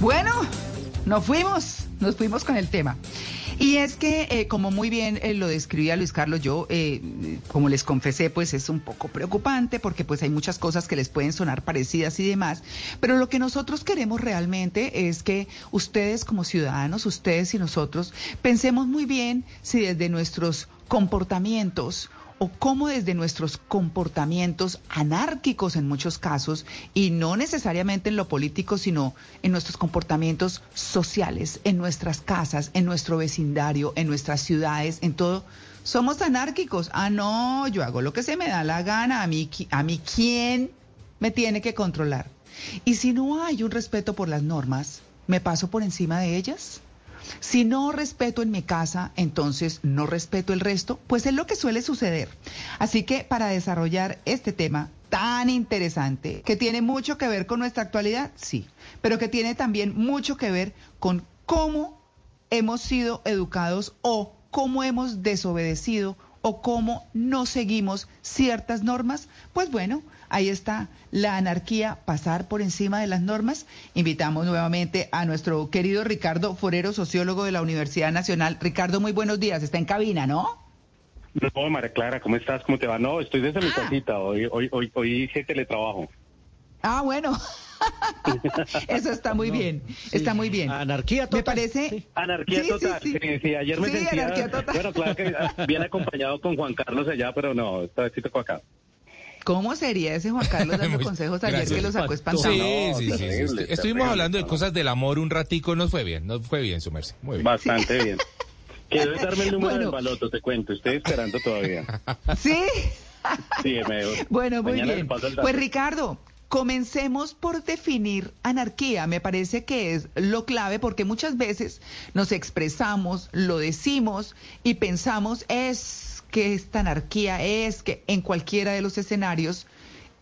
Bueno, nos fuimos, nos fuimos con el tema. Y es que, eh, como muy bien eh, lo describía Luis Carlos, yo, eh, como les confesé, pues es un poco preocupante porque pues hay muchas cosas que les pueden sonar parecidas y demás. Pero lo que nosotros queremos realmente es que ustedes como ciudadanos, ustedes y nosotros, pensemos muy bien si desde nuestros comportamientos o cómo desde nuestros comportamientos anárquicos en muchos casos, y no necesariamente en lo político, sino en nuestros comportamientos sociales, en nuestras casas, en nuestro vecindario, en nuestras ciudades, en todo, somos anárquicos. Ah, no, yo hago lo que se me da la gana, a mí, a mí quién me tiene que controlar. Y si no hay un respeto por las normas, ¿me paso por encima de ellas? Si no respeto en mi casa, entonces no respeto el resto, pues es lo que suele suceder. Así que para desarrollar este tema tan interesante, que tiene mucho que ver con nuestra actualidad, sí, pero que tiene también mucho que ver con cómo hemos sido educados o cómo hemos desobedecido o cómo no seguimos ciertas normas, pues bueno, ahí está la anarquía, pasar por encima de las normas. Invitamos nuevamente a nuestro querido Ricardo Forero, sociólogo de la Universidad Nacional. Ricardo, muy buenos días, está en cabina, ¿no? No, María Clara, ¿cómo estás? ¿Cómo te va? No, estoy desde mi ah. casita, hoy, hoy, hoy, hoy hice teletrabajo. Ah, bueno. Eso está muy bien, está muy bien. Anarquía total. Me parece. Anarquía total. Sí, ayer me sentía. Anarquía total. Bueno, claro que viene acompañado con Juan Carlos allá, pero no, esta vez sí tocó acá. ¿Cómo sería ese Juan Carlos dando consejos ayer que lo sacó espantado? Sí, sí, sí, Estuvimos hablando de cosas del amor un ratico, nos fue bien, nos fue bien, su merced. Muy bien. Bastante bien. Quiero darme el número del baloto, te cuento. Estoy esperando todavía. ¿Sí? Sí, me... Bueno, muy bien. Pues Ricardo, Comencemos por definir anarquía. Me parece que es lo clave porque muchas veces nos expresamos, lo decimos y pensamos es que esta anarquía es que en cualquiera de los escenarios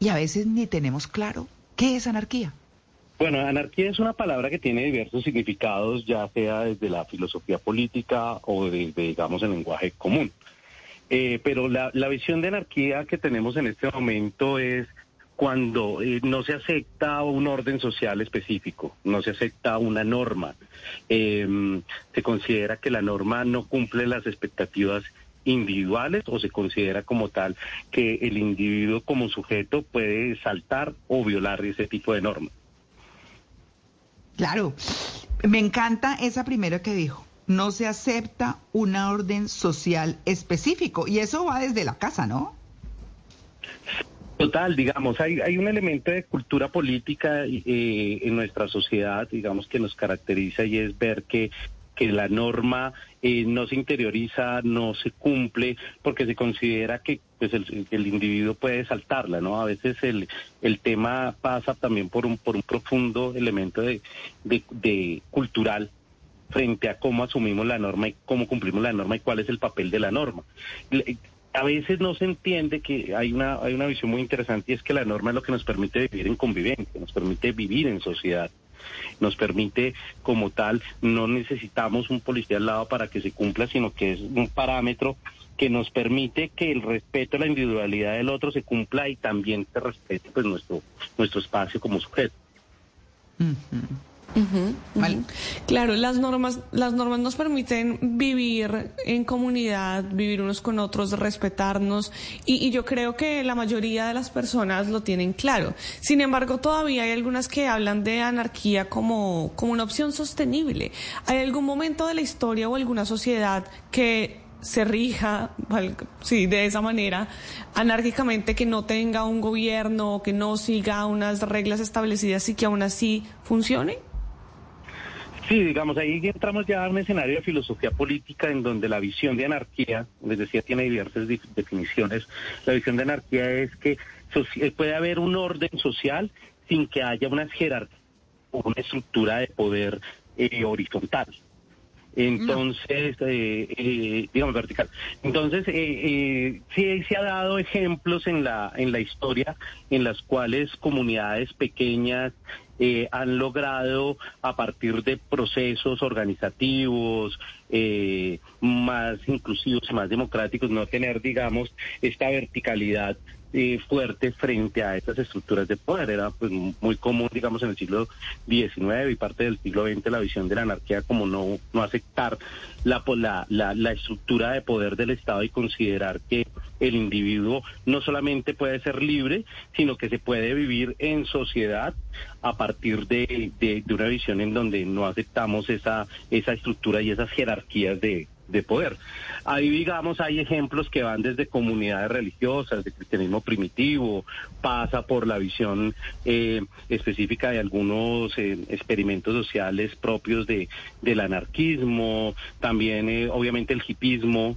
y a veces ni tenemos claro qué es anarquía. Bueno, anarquía es una palabra que tiene diversos significados, ya sea desde la filosofía política o desde, digamos, el lenguaje común. Eh, pero la, la visión de anarquía que tenemos en este momento es cuando eh, no se acepta un orden social específico, no se acepta una norma, em, se considera que la norma no cumple las expectativas individuales o se considera como tal que el individuo como sujeto puede saltar o violar ese tipo de normas. Claro, me encanta esa primera que dijo. No se acepta una orden social específico y eso va desde la casa, ¿no? Total, digamos, hay, hay un elemento de cultura política eh, en nuestra sociedad, digamos, que nos caracteriza y es ver que que la norma eh, no se interioriza, no se cumple, porque se considera que pues el, individuo puede saltarla, ¿no? A veces el, el tema pasa también por un, por un profundo elemento de, de, de cultural frente a cómo asumimos la norma y cómo cumplimos la norma y cuál es el papel de la norma a veces no se entiende que hay una, hay una visión muy interesante y es que la norma es lo que nos permite vivir en convivencia, nos permite vivir en sociedad, nos permite como tal, no necesitamos un policía al lado para que se cumpla, sino que es un parámetro que nos permite que el respeto a la individualidad del otro se cumpla y también se respete pues nuestro, nuestro espacio como sujeto. Claro, las normas, las normas nos permiten vivir en comunidad, vivir unos con otros, respetarnos, y, yo creo que la mayoría de las personas lo tienen claro. Sin embargo, todavía hay algunas que hablan de anarquía como, como una opción sostenible. ¿Hay algún momento de la historia o alguna sociedad que se rija, sí, de esa manera, anárquicamente, que no tenga un gobierno, que no siga unas reglas establecidas y que aún así funcione? Sí, digamos, ahí entramos ya a un escenario de filosofía política en donde la visión de anarquía, les decía, tiene diversas definiciones. La visión de anarquía es que eh, puede haber un orden social sin que haya una jerarquía o una estructura de poder eh, horizontal. Entonces, eh, digamos vertical. Entonces, sí se ha dado ejemplos en la en la historia en las cuales comunidades pequeñas eh, han logrado a partir de procesos organizativos eh, más inclusivos más democráticos no tener, digamos, esta verticalidad eh, fuerte frente a estas estructuras de poder. Era pues muy común, digamos, en el siglo XIX y parte del siglo XX la visión de la anarquía como no, no aceptar la, la, la, la estructura de poder del Estado y considerar que el individuo no solamente puede ser libre, sino que se puede vivir en sociedad a partir de, de, de una visión en donde no aceptamos esa, esa estructura y esas jerarquías de, de poder. Ahí, digamos, hay ejemplos que van desde comunidades religiosas, de cristianismo primitivo, pasa por la visión eh, específica de algunos eh, experimentos sociales propios de, del anarquismo, también, eh, obviamente, el hipismo.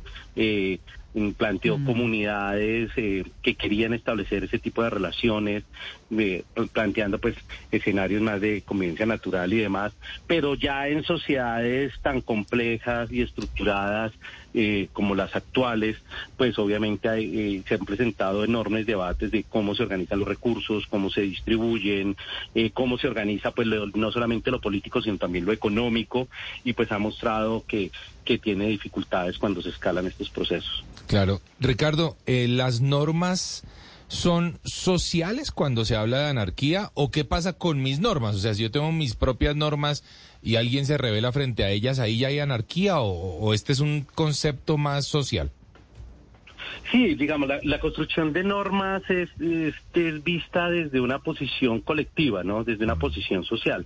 Eh, planteó mm. comunidades eh, que querían establecer ese tipo de relaciones, planteando pues escenarios más de convivencia natural y demás, pero ya en sociedades tan complejas y estructuradas eh, como las actuales, pues obviamente eh, se han presentado enormes debates de cómo se organizan los recursos, cómo se distribuyen, cómo se organiza pues no solamente lo político, sino también lo económico, y pues ha mostrado que, que tiene dificultades cuando se escalan estos procesos. Claro. Ricardo, eh, ¿las normas son sociales cuando se habla de anarquía o qué pasa con mis normas? O sea, si yo tengo mis propias normas y alguien se revela frente a ellas, ¿ahí ya hay anarquía o este es un concepto más social? Sí, digamos, la, construcción de normas es, es, vista desde una posición colectiva, ¿no? Desde una posición social.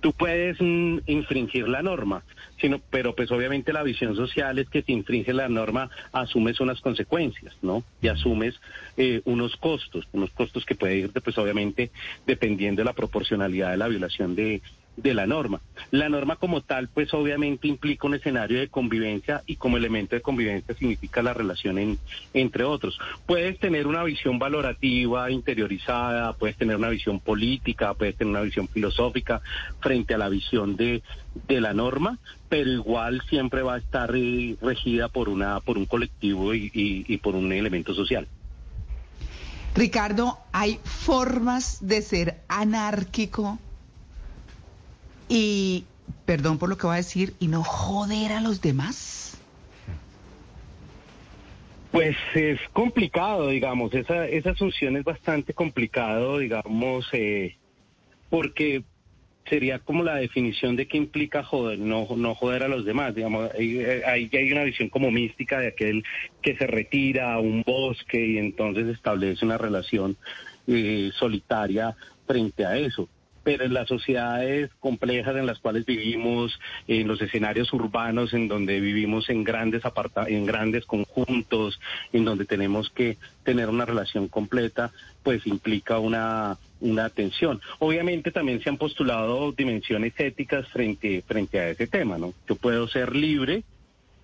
Tú puedes mm, infringir la norma, sino, pero pues obviamente la visión social es que si infringe la norma asumes unas consecuencias, ¿no? Y asumes eh, unos costos, unos costos que puede ir, pues obviamente, dependiendo de la proporcionalidad de la violación de, de la norma. La norma como tal, pues obviamente implica un escenario de convivencia y como elemento de convivencia significa la relación en, entre otros. Puedes tener una visión valorativa, interiorizada, puedes tener una visión política, puedes tener una visión filosófica frente a la visión de, de la norma, pero igual siempre va a estar eh, regida por, una, por un colectivo y, y por un elemento social. Ricardo, ¿hay formas de ser anárquico y, perdón por lo que voy a decir, y no joder a los demás? Pues es complicado, digamos, esa, esa asunción es bastante complicado, digamos, eh, porque sería como la definición de qué implica joder, no, no joder a los demás, digamos, ahí, hay una visión como mística de aquel que se retira a un bosque y entonces establece una relación eh, solitaria frente a eso pero en las sociedades complejas en las cuales vivimos, en los escenarios urbanos en donde vivimos en grandes aparta en grandes conjuntos, en donde tenemos que tener una relación completa, pues implica una una tensión. Obviamente también se han postulado dimensiones éticas frente frente a ese tema, ¿no? Yo puedo ser libre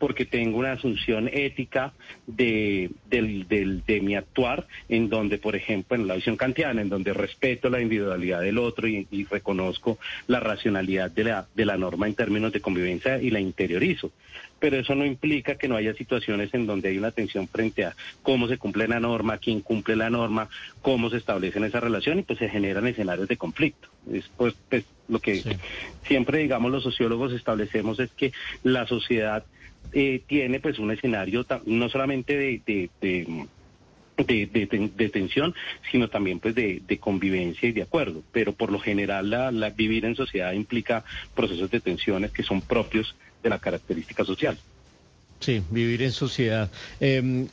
porque tengo una asunción ética de, del, del, de mi actuar, en donde, por ejemplo, en la visión kantiana, en donde respeto la individualidad del otro y, reconozco la racionalidad de la, de la norma en términos de convivencia y la interiorizo. Pero eso no implica que no haya situaciones en donde hay una tensión frente a cómo se cumple la norma, quién cumple la norma, cómo se establecen esa relación y pues se generan escenarios de conflicto. Es pues, pues lo que siempre, digamos, los sociólogos establecemos es que la sociedad eh, tiene pues un escenario no solamente de, de, de tensión, sino también pues de, convivencia y de acuerdo. Pero por lo general la, vivir en sociedad implica procesos de tensiones que son propios de la característica social. Sí, vivir en sociedad. Em,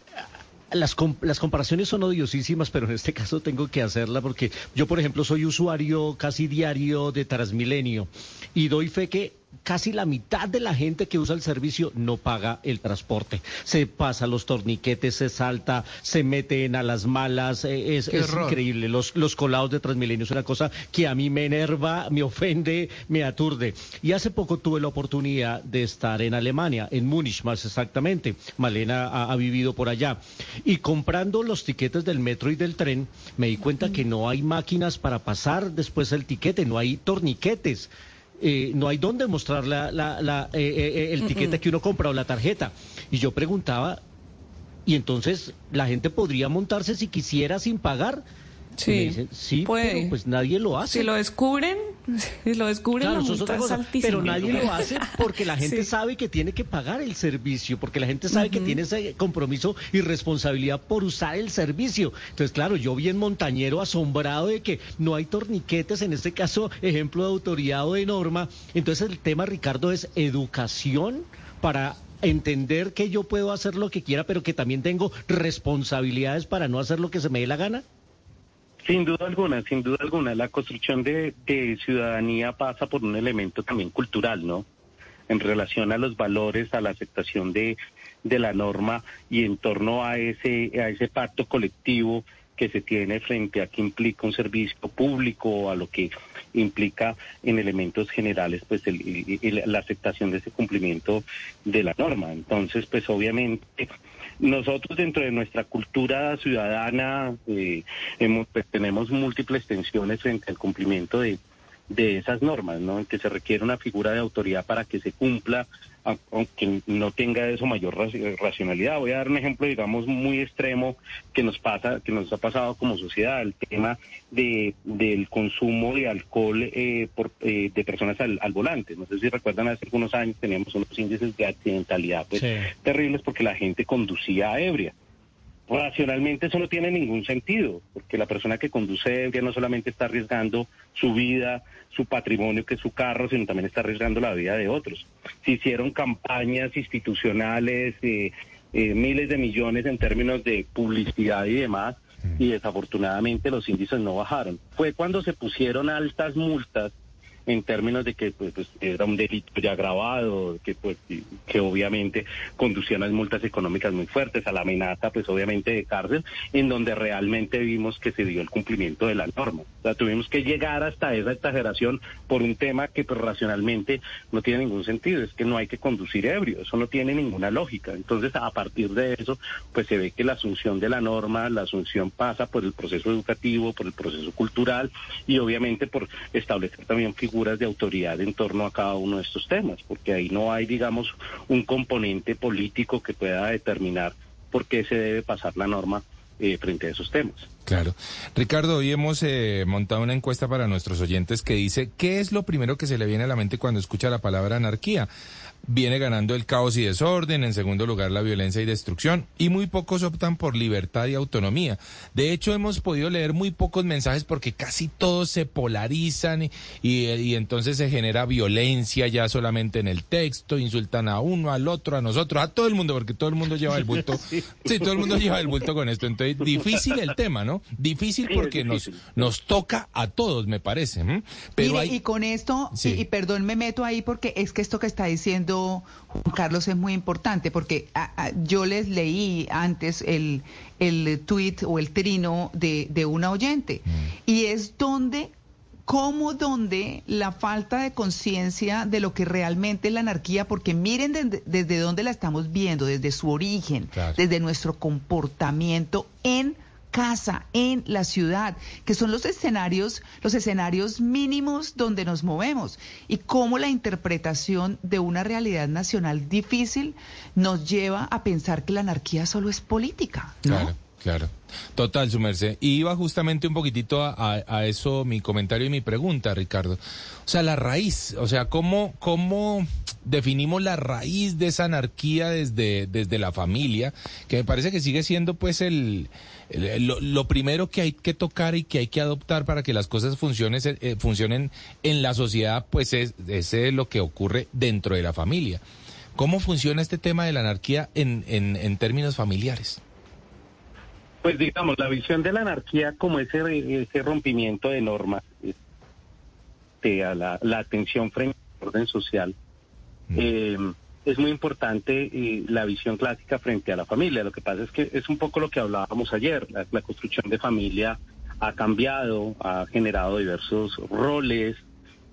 las, las comparaciones son odiosísimas, pero en este caso tengo que hacerla porque yo, por ejemplo, soy usuario casi diario de Transmilenio y doy fe que casi la mitad de la gente que usa el servicio no paga el transporte. Se pasa los torniquetes, se salta, se meten a las malas. Eh, es, increíble. Los, los colados de Transmilenio es una cosa que a mí me enerva, me ofende, me aturde. Y hace poco tuve la oportunidad de estar en Alemania, en Múnich más exactamente. Malena ha, ha vivido por allá. Y comprando los tiquetes del metro y del tren, me di cuenta que no hay máquinas para pasar después el tiquete, no hay torniquetes. Eh, no hay dónde mostrar la, la, eh, eh, el tiquete que uno compra o la tarjeta. Y yo preguntaba, ¿y entonces la gente podría montarse si quisiera sin pagar? Sí, sí, pero pues nadie lo hace. Si lo descubren, lo descubren la multa es altísima. Pero nadie lo hace porque la gente sabe que tiene que pagar el servicio, porque la gente sabe que tiene ese compromiso y responsabilidad por usar el servicio. Entonces, claro, yo vi en Montañero asombrado de que no hay torniquetes, en este caso, ejemplo de autoridad o de norma. Entonces, el tema, Ricardo, es educación para entender que yo puedo hacer lo que quiera, pero que también tengo responsabilidades para no hacer lo que se me dé la gana? Sin duda alguna, sin duda alguna. La construcción de, ciudadanía pasa por un elemento también cultural, ¿no? En relación a los valores, a la aceptación de, de la norma y en torno a ese, a ese pacto colectivo que se tiene frente a qué implica un servicio público, a lo que implica en elementos generales pues la aceptación de ese cumplimiento de la norma. Entonces, pues obviamente nosotros dentro de nuestra cultura ciudadana eh, pues, tenemos múltiples tensiones frente al cumplimiento de, de esas normas, ¿no? En que se requiere una figura de autoridad para que se cumpla aunque no tenga eso mayor racionalidad. Voy a dar un ejemplo, digamos, muy extremo que nos pasa, que nos ha pasado como sociedad, el tema de del consumo de alcohol eh, por, eh, de personas al, volante. No sé si recuerdan, hace algunos años teníamos unos índices de accidentalidad pues, terribles porque la gente conducía ebria racionalmente eso no tiene ningún sentido, porque la persona que conduce ebria no solamente está arriesgando su vida, su patrimonio, que es su carro, sino también está arriesgando la vida de otros. Se hicieron campañas institucionales, eh, eh, miles de millones en términos de publicidad y demás, y desafortunadamente los índices no bajaron. Fue cuando se pusieron altas multas en términos de que pues, pues, era un delito ya grabado, que pues que obviamente conducía a multas económicas muy fuertes, a la amenaza pues obviamente de cárcel, en donde realmente vimos que se dio el cumplimiento de la norma. O sea, tuvimos que llegar hasta esa exageración por un tema que pues racionalmente no tiene ningún sentido, es que no hay que conducir ebrio, eso no tiene ninguna lógica. Entonces, a partir de eso, pues se ve que la asunción de la norma, la asunción pasa por el proceso educativo, por el proceso cultural y obviamente por establecer también figuras de autoridad en torno a cada uno de estos temas, porque ahí no hay, digamos, un componente político que pueda determinar por qué se debe pasar la norma eh, frente a esos temas. Claro. Ricardo, hoy hemos eh, montado una encuesta para nuestros oyentes que dice, ¿qué es lo primero que se le viene a la mente cuando escucha la palabra anarquía? Viene ganando el caos y desorden, en segundo lugar la violencia y destrucción, y muy pocos optan por libertad y autonomía. De hecho, hemos podido leer muy pocos mensajes porque casi todos se polarizan y, y, entonces se genera violencia ya solamente en el texto, insultan a uno, al otro, a nosotros, a todo el mundo, porque todo el mundo lleva el bulto. sí. todo el mundo lleva el bulto con esto. Entonces, difícil el tema, ¿no? Difícil porque nos, nos toca a todos, me parece. Pero y con esto, y perdón, me meto ahí porque es que esto que está diciendo Juan Carlos, es muy importante porque yo les leí antes el, el tweet o el trino de, de una oyente mm. y es donde cómo donde la falta de conciencia de lo que realmente es la anarquía, porque miren desde dónde la estamos viendo, desde su origen, desde nuestro comportamiento en casa, en la ciudad, que son los escenarios, los escenarios mínimos donde nos movemos y cómo la interpretación de una realidad nacional difícil nos lleva a pensar que la anarquía solo es política. Claro, claro. Total, su merced. Y iba justamente un poquitito a, eso mi comentario y mi pregunta, Ricardo. O sea, la raíz, o sea, ¿cómo, cómo definimos la raíz de esa anarquía desde, desde la familia? Que me parece que sigue siendo pues el lo, primero que hay que tocar y que hay que adoptar para que las cosas funcionen, eh, funcionen en la sociedad, pues es, es lo que ocurre dentro de la familia. ¿Cómo funciona este tema de la anarquía en, en, términos familiares? Pues digamos, la visión de la anarquía como ese, ese rompimiento de normas, este, a la, la atención frente al orden social. Eh, es muy importante eh, la visión clásica frente a la familia. Lo que pasa es que es un poco lo que hablábamos ayer. La, construcción de familia ha cambiado, ha generado diversos roles,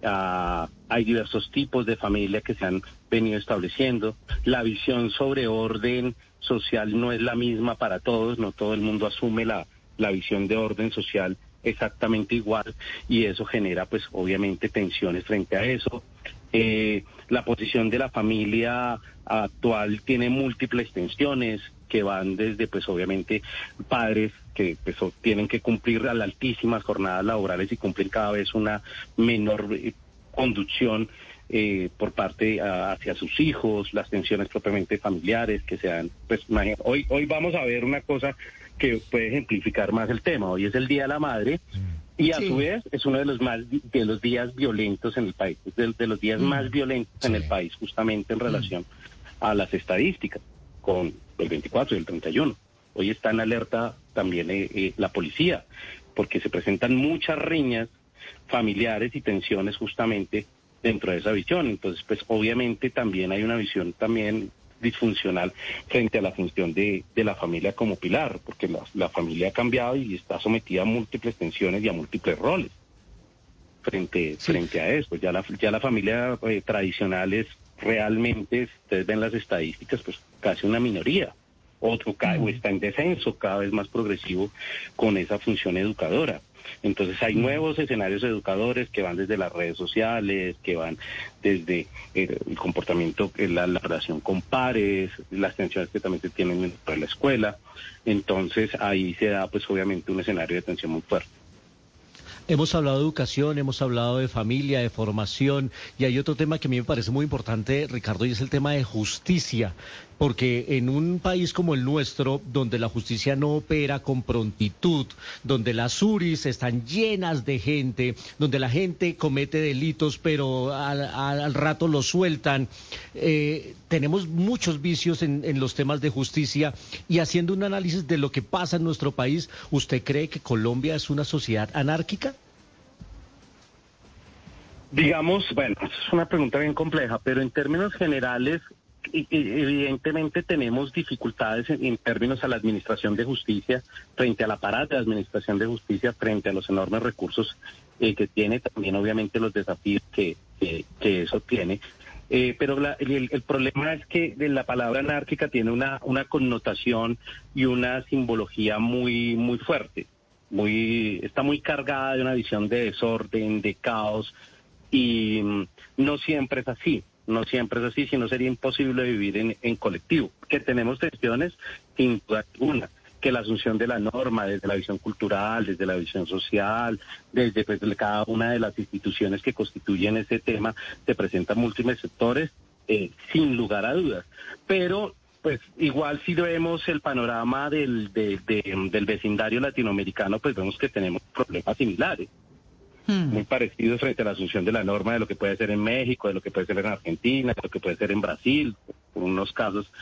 hay diversos tipos de familia que se han venido estableciendo. La visión sobre orden social no es la misma para todos, no todo el mundo asume la, la visión de orden social exactamente igual y eso genera pues obviamente tensiones frente a eso. Eh, la posición de la familia actual tiene múltiples tensiones que van desde, pues obviamente, padres que pues, tienen que cumplir las altísimas jornadas laborales y cumplen cada vez una menor eh, conducción eh, por parte hacia sus hijos, las tensiones propiamente familiares que sean, pues hoy, hoy vamos a ver una cosa que puede ejemplificar más el tema. Hoy es el Día de la Madre. Y a su vez es uno de los más de los días violentos en el país, de, los días mm. más violentos en el país, justamente en mm. relación a las estadísticas, con el 24 y el 31. Hoy está en alerta también eh, eh, la policía, porque se presentan muchas riñas familiares y tensiones justamente dentro de esa visión. Entonces, pues obviamente también hay una visión también disfuncional frente a la función de, de la familia como pilar, porque la, familia ha cambiado y está sometida a múltiples tensiones y a múltiples roles frente, frente a eso. Ya la, ya la familia eh, tradicional es realmente, ustedes ven las estadísticas, pues casi una minoría. Otro cae, o está en descenso, cada vez más progresivo con esa función educadora. Entonces hay nuevos escenarios educadores que van desde las redes sociales, que van desde eh, el comportamiento, eh, la, la, relación con pares, las tensiones que también se tienen dentro de la escuela. Entonces ahí se da pues obviamente un escenario de tensión muy fuerte. Hemos hablado de educación, hemos hablado de familia, de formación, y hay otro tema que a mí me parece muy importante, Ricardo, y es el tema de justicia, porque en un país como el nuestro, donde la justicia no opera con prontitud, donde las URIs están llenas de gente, donde la gente comete delitos, pero al, rato los sueltan, eh, tenemos muchos vicios en, en los temas de justicia, y haciendo un análisis de lo que pasa en nuestro país, ¿usted cree que Colombia es una sociedad anárquica? Digamos, bueno, es una pregunta bien compleja, pero en términos generales, evidentemente tenemos dificultades en, términos a la administración de justicia, frente al aparato de administración de justicia, frente a los enormes recursos eh, que tiene, también obviamente los desafíos que, eso tiene. Eh, pero el, problema es que la palabra anárquica tiene una, una connotación y una simbología muy, muy fuerte. Muy, está muy cargada de una visión de desorden, de caos, y mm, no siempre es así, no siempre es así, sino sería imposible vivir en, en colectivo. Que tenemos tensiones, sin duda alguna, que la asunción de la norma, desde la visión cultural, desde la visión social, desde pues, cada una de las instituciones que constituyen ese tema, se presentan múltiples sectores, eh, sin lugar a dudas. Pero pues igual si vemos el panorama del, del vecindario latinoamericano, pues vemos que tenemos problemas similares. Hmm. muy parecidos frente a la asunción de la norma de lo que puede ser en México, de lo que puede ser en Argentina, de lo que puede ser en Brasil, unos casos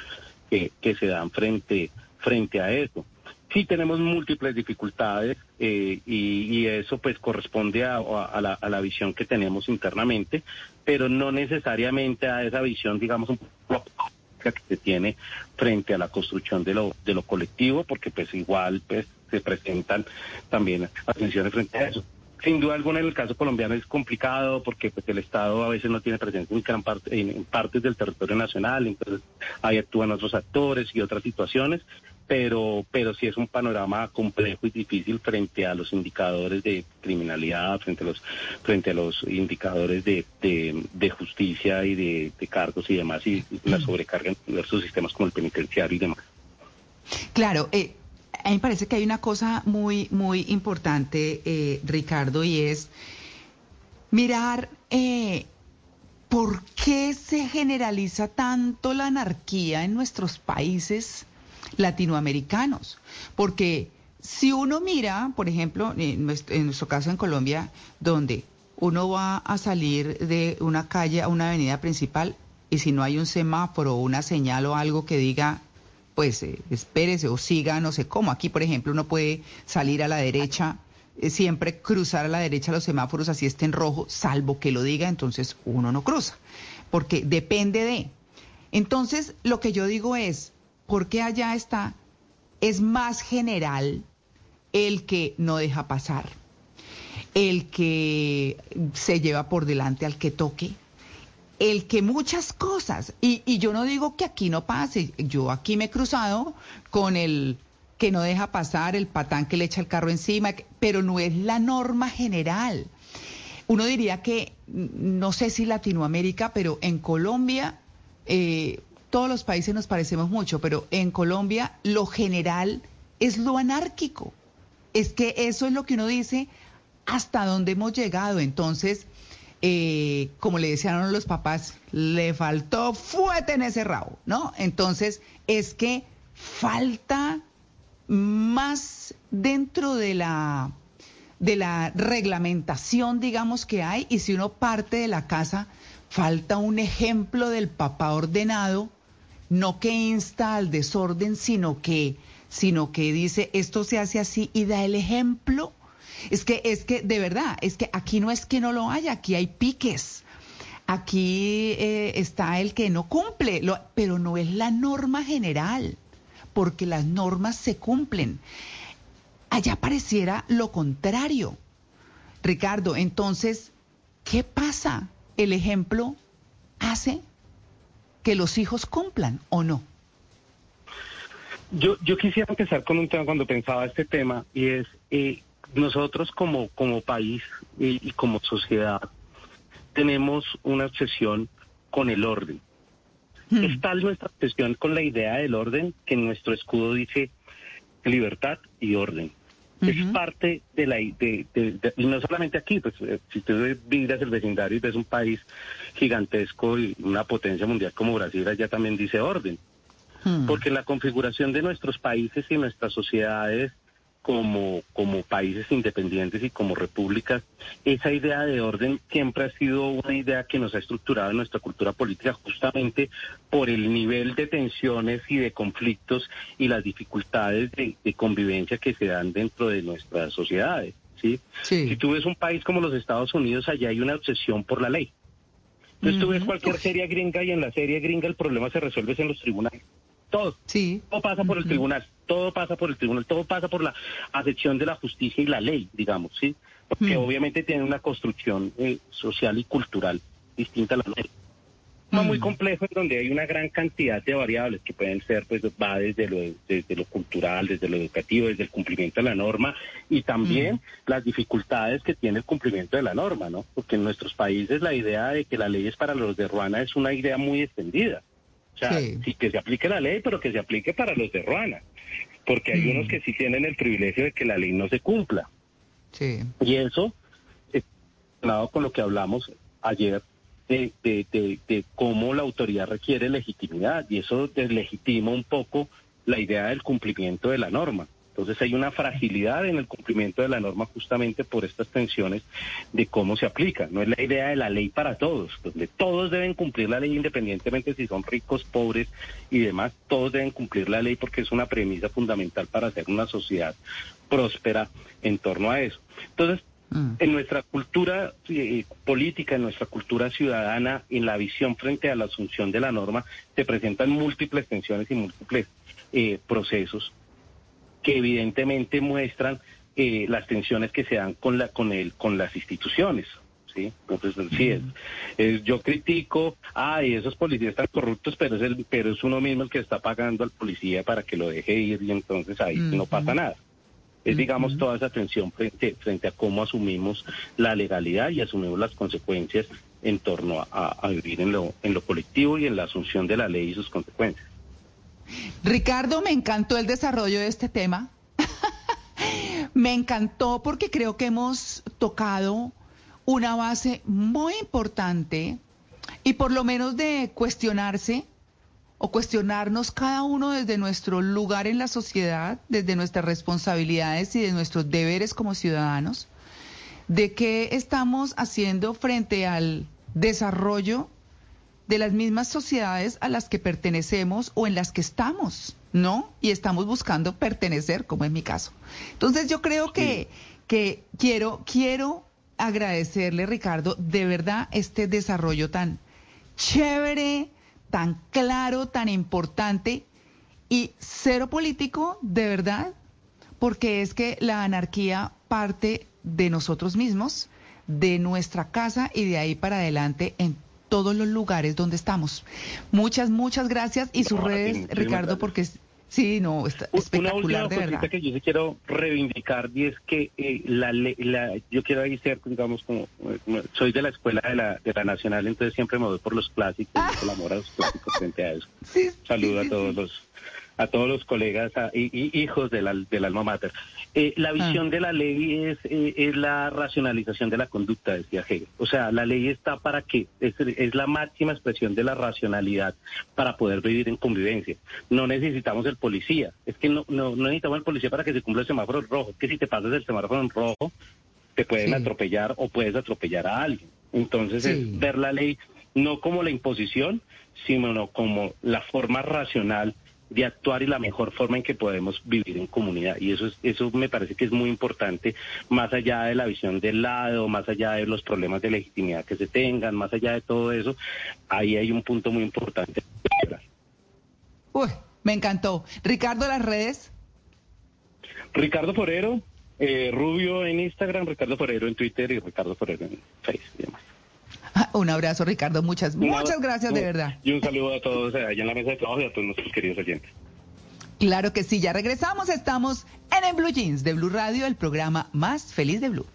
que, que se dan frente, frente a eso. Sí tenemos múltiples dificultades eh, y, eso pues corresponde a, la, a, la, visión que tenemos internamente, pero no necesariamente a esa visión, digamos, un poco que se tiene frente a la construcción de lo, de lo colectivo, porque pues igual pues se presentan también atenciones frente a eso. Sin duda alguna en el caso colombiano es complicado porque pues, el Estado a veces no tiene presencia en, gran parte, en, partes del territorio nacional, entonces ahí actúan otros actores y otras situaciones, pero, pero sí es un panorama complejo y difícil frente a los indicadores de criminalidad, frente a los, frente a los indicadores de, de, justicia y de, cargos y demás, y la sobrecarga en diversos sistemas como el penitenciario y demás. Claro, eh, a mí me parece que hay una cosa muy, muy importante, eh, Ricardo, y es mirar eh, por qué se generaliza tanto la anarquía en nuestros países latinoamericanos. Porque si uno mira, por ejemplo, en nuestro, caso en Colombia, donde uno va a salir de una calle a una avenida principal y si no hay un semáforo o una señal o algo que diga pues eh, espérese o siga, no sé cómo. Aquí, por ejemplo, uno puede salir a la derecha, eh, siempre cruzar a la derecha los semáforos así estén rojo, salvo que lo diga, entonces uno no cruza, porque depende de. Entonces, lo que yo digo es, ¿por qué allá está? Es más general el que no deja pasar, el que se lleva por delante al que toque, el que muchas cosas, y, yo no digo que aquí no pase, yo aquí me he cruzado con el que no deja pasar, el patán que le echa el carro encima, pero no es la norma general. Uno diría que, no sé si Latinoamérica, pero en Colombia, eh, todos los países nos parecemos mucho, pero en Colombia lo general es lo anárquico. Es que eso es lo que uno dice hasta dónde hemos llegado. Entonces, eh, como le decían los papás, le faltó fuete en ese rabo, ¿no? Entonces, es que falta más dentro de la de la reglamentación, digamos, que hay, y si uno parte de la casa, falta un ejemplo del papá ordenado, no que insta al desorden, sino que, sino que dice esto se hace así y da el ejemplo. Es que, es que, de verdad, es que aquí no es que no lo haya, aquí hay piques. Aquí eh, está el que no cumple, pero no es la norma general, porque las normas se cumplen. Allá pareciera lo contrario. Ricardo, entonces, ¿qué pasa? ¿El ejemplo hace que los hijos cumplan o no? Yo, yo quisiera empezar con un tema cuando pensaba este tema y es eh, nosotros como, como país y, como sociedad tenemos una obsesión con el orden. Hmm. Es tal nuestra obsesión con la idea del orden que nuestro escudo dice libertad y orden es parte de la... De, y no solamente aquí, pues eh, si tú vives el vecindario y ves un país gigantesco y una potencia mundial como Brasil, allá también dice orden. Hmm. Porque la configuración de nuestros países y nuestras sociedades como, como países independientes y como repúblicas, esa idea de orden siempre ha sido una idea que nos ha estructurado en nuestra cultura política justamente por el nivel de tensiones y de conflictos y las dificultades de, convivencia que se dan dentro de nuestras sociedades. ¿sí? Si tú ves un país como los Estados Unidos, allá hay una obsesión por la ley. Entonces tú ves cualquier serie gringa y en la serie gringa el problema se resuelve en los tribunales. Todo. Sí. Todo pasa por el tribunal, todo pasa por el tribunal, todo pasa por la acepción de la justicia y la ley, digamos, ¿sí? Porque obviamente tiene una construcción eh, social y cultural distinta a la ley. muy complejo en donde hay una gran cantidad de variables que pueden ser, pues va desde lo, desde lo cultural, desde lo educativo, desde el cumplimiento de la norma y también las dificultades que tiene el cumplimiento de la norma, ¿no? Porque en nuestros países la idea de que la ley es para los de Ruana es una idea muy extendida. O sea, sí. que se aplique la ley, pero que se aplique para los de Ruana. Porque hay unos mm. que sí tienen el privilegio de que la ley no se cumpla. Sí. Y eso, relacionado con lo que hablamos ayer, de, de, de, de, cómo la autoridad requiere legitimidad, y eso deslegitima un poco la idea del cumplimiento de la norma. Entonces hay una fragilidad en el cumplimiento de la norma justamente por estas tensiones de cómo se aplica. No es la idea de la ley para todos, donde todos deben cumplir la ley independientemente si son ricos, pobres y demás, todos deben cumplir la ley porque es una premisa fundamental para hacer una sociedad próspera en torno a eso. Entonces, mm. en nuestra cultura eh, política, en nuestra cultura ciudadana, en la visión frente a la asunción de la norma, se presentan múltiples tensiones y múltiples eh, procesos que evidentemente muestran eh, las tensiones que se dan con la con el con las instituciones sí entonces sí es, yo critico ay esos policías están corruptos pero es el pero es uno mismo el que está pagando al policía para que lo deje ir y entonces ahí no pasa nada. Es digamos toda esa tensión frente frente a cómo asumimos la legalidad y asumimos las consecuencias en torno a, a vivir en lo en lo colectivo y en la asunción de la ley y sus consecuencias Ricardo, me encantó el desarrollo de este tema. me encantó porque creo que hemos tocado una base muy importante y por lo menos de cuestionarse o cuestionarnos cada uno desde nuestro lugar en la sociedad, desde nuestras responsabilidades y de nuestros deberes como ciudadanos, de qué estamos haciendo frente al desarrollo de las mismas sociedades a las que pertenecemos o en las que estamos, ¿no? Y estamos buscando pertenecer, como en mi caso. Entonces yo creo que, que quiero, quiero agradecerle, Ricardo, de verdad este desarrollo tan chévere, tan claro, tan importante y cero político, de verdad, porque es que la anarquía parte de nosotros mismos, de nuestra casa y de ahí para adelante en todos los lugares donde estamos. Muchas, muchas gracias. Y sus redes, Ricardo, porque Sí, no, está Una última de verdad. que yo sí quiero reivindicar y es que eh, la, la, yo quiero ahí ser, digamos, como, soy de la escuela de la, de la Nacional, entonces siempre me voy por los clásicos, ah. el amor a los clásicos frente a eso. Saludo a todos los a todos los colegas y, hijos del, del alma mater. Eh, la ah. visión de la ley es, eh, es la racionalización de la conducta, decía Hegel. O sea, la ley está para que, es, es la máxima expresión de la racionalidad para poder vivir en convivencia. No necesitamos el policía. Es que no, no, necesitamos el policía para que se cumpla el semáforo rojo. Es que si te pasas el semáforo en rojo, te pueden atropellar o puedes atropellar a alguien. Entonces es ver la ley no como la imposición, sino como la forma racional de actuar y la mejor forma en que podemos vivir en comunidad. Y eso, es, eso me parece que es muy importante, más allá de la visión del lado, más allá de los problemas de legitimidad que se tengan, más allá de todo eso, ahí hay un punto muy importante. Uy, me encantó. Ricardo, las redes. Ricardo Forero, eh, Rubio en Instagram, Ricardo Forero en Twitter y Ricardo Forero en Facebook y demás. Un abrazo, Ricardo. Muchas, muchas gracias, de verdad. Y un saludo a todos allá en la mesa de trabajo y a todos nuestros queridos oyentes. Claro que sí, ya regresamos. Estamos en el Blue Jeans de Blue Radio, el programa más feliz de Blue.